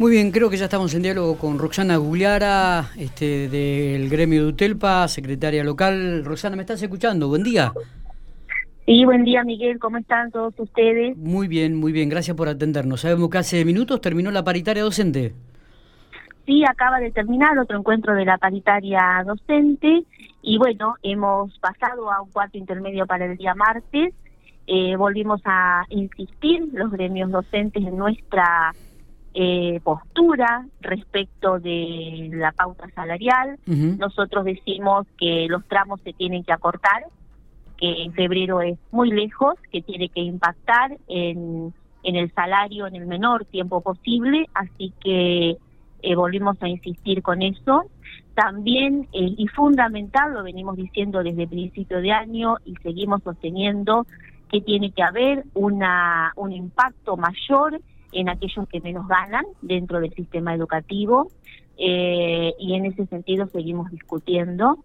Muy bien, creo que ya estamos en diálogo con Roxana Gugliara, este, del gremio de Utelpa, secretaria local. Roxana, ¿me estás escuchando? Buen día. Sí, buen día Miguel, ¿cómo están todos ustedes? Muy bien, muy bien, gracias por atendernos. Sabemos que hace minutos terminó la paritaria docente. Sí, acaba de terminar otro encuentro de la paritaria docente y bueno, hemos pasado a un cuarto intermedio para el día martes. Eh, volvimos a insistir los gremios docentes en nuestra eh, postura respecto de la pauta salarial. Nosotros decimos que los tramos se tienen que acortar, que en febrero es muy lejos, que tiene que impactar en, en el salario en el menor tiempo posible, así que eh, volvimos a insistir con eso. También, eh, y fundamental, lo venimos diciendo desde principio de año y seguimos sosteniendo que tiene que haber una, un impacto mayor en aquellos que menos ganan dentro del sistema educativo eh, y en ese sentido seguimos discutiendo.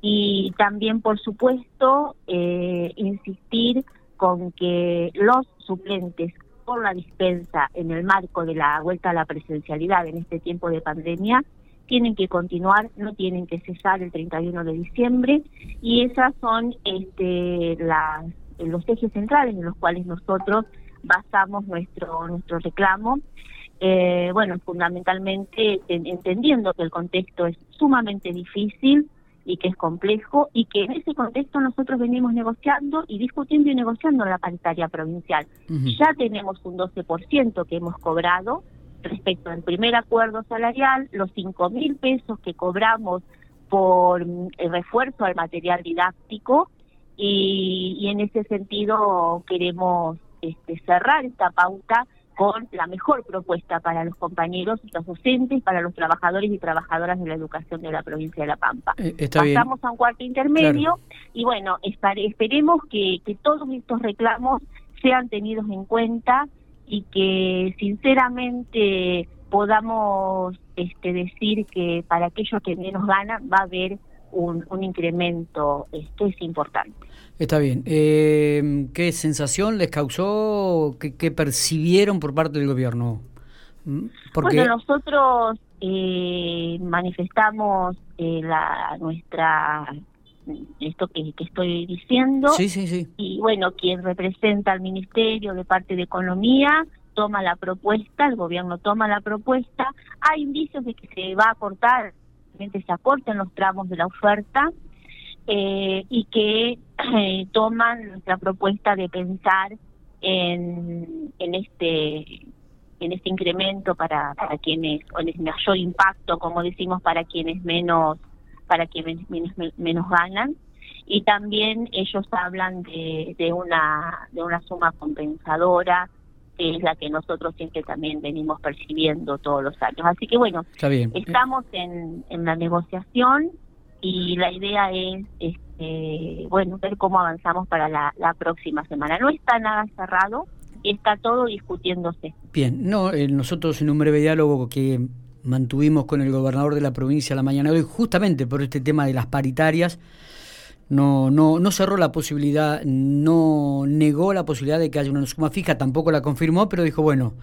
Y también, por supuesto, eh, insistir con que los suplentes por la dispensa en el marco de la vuelta a la presencialidad en este tiempo de pandemia tienen que continuar, no tienen que cesar el 31 de diciembre y esas son este, las, los ejes centrales en los cuales nosotros basamos nuestro nuestro reclamo. Eh, bueno, fundamentalmente entendiendo que el contexto es sumamente difícil y que es complejo y que en ese contexto nosotros venimos negociando y discutiendo y negociando la paritaria provincial. Ya tenemos un 12% que hemos cobrado respecto al primer acuerdo salarial, los 5 mil pesos que cobramos por el refuerzo al material didáctico y, y en ese sentido queremos este, cerrar esta pauta con la mejor propuesta para los compañeros, los docentes, para los trabajadores y trabajadoras de la educación de la provincia de La Pampa. Eh, Pasamos a un cuarto intermedio y bueno, esperemos que, que todos estos reclamos sean tenidos en cuenta y que sinceramente podamos este, decir que para aquellos que menos ganan va a haber un, un incremento esto es importante. Está bien. Eh, ¿Qué sensación les causó? ¿Qué, percibieron por parte del gobierno? Mm, porque... Bueno, nosotros eh, manifestamos eh, la nuestra esto que, que, estoy diciendo. Sí, sí, sí. Y bueno, quien representa al Ministerio de parte de Economía toma la propuesta, el gobierno toma la propuesta. Hay indicios de que se va a cortar se acorten los tramos de la oferta eh, y que eh, toman nuestra propuesta de pensar en, en este en este incremento para, para quienes o en mayor impacto como decimos para quienes menos para quienes menos, menos ganan. Y también ellos hablan de, de una de una suma compensadora que es la que nosotros siempre también venimos percibiendo todos los años. Así que bueno, estamos en, en la negociación y la idea es este, bueno ver cómo avanzamos para la, la próxima semana. No está nada cerrado, está todo discutiéndose. Bien, no, eh, nosotros en un breve diálogo que mantuvimos con el gobernador de la provincia la mañana de hoy, justamente por este tema de las paritarias, no, no, no cerró la posibilidad, no negó la posibilidad de que haya una suma fija, tampoco la confirmó, pero dijo, bueno,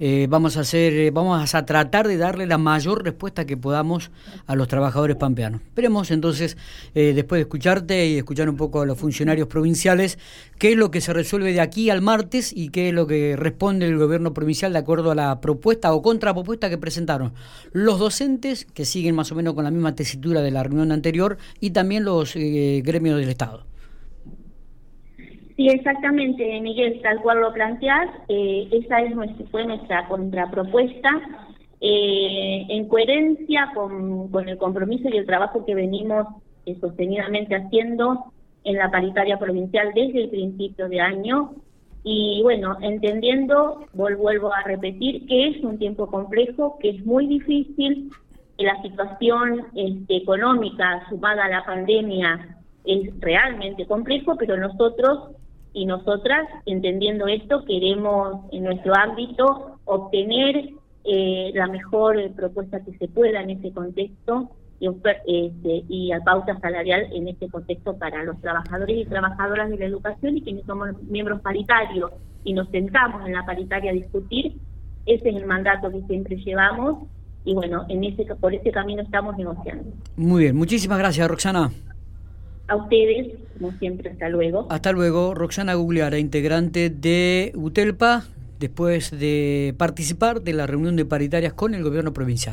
eh, vamos a hacer, eh, vamos a tratar de darle la mayor respuesta que podamos a los trabajadores pampeanos. Veremos entonces, eh, después de escucharte y escuchar un poco a los funcionarios provinciales, qué es lo que se resuelve de aquí al martes y qué es lo que responde el gobierno provincial de acuerdo a la propuesta o contrapropuesta que presentaron los docentes, que siguen más o menos con la misma tesitura de la reunión anterior, y también los gremios del Estado. Sí, exactamente, Miguel, tal cual lo planteas, eh, esa es nuestra, fue nuestra contrapropuesta, eh, en coherencia con, con, el compromiso y el trabajo que venimos eh, sostenidamente haciendo en la paritaria provincial desde el principio de año. Y bueno, entendiendo, vuelvo a repetir, que es un tiempo complejo, que es muy difícil, que la situación este, económica sumada a la pandemia es realmente complejo, pero nosotros y nosotras, entendiendo esto, queremos en nuestro ámbito obtener eh, la mejor propuesta que se pueda en este contexto y, este, y a pauta salarial en este contexto para los trabajadores y trabajadoras de la educación y quienes somos miembros paritarios y nos sentamos en la paritaria a discutir, ese es el mandato que siempre llevamos y bueno, en ese por ese camino estamos negociando. Muy bien, muchísimas gracias Roxana. A ustedes, como siempre, hasta luego. Hasta luego, Roxana Gugliara, integrante de UTELPA, después de participar de la reunión de paritarias con el gobierno provincial.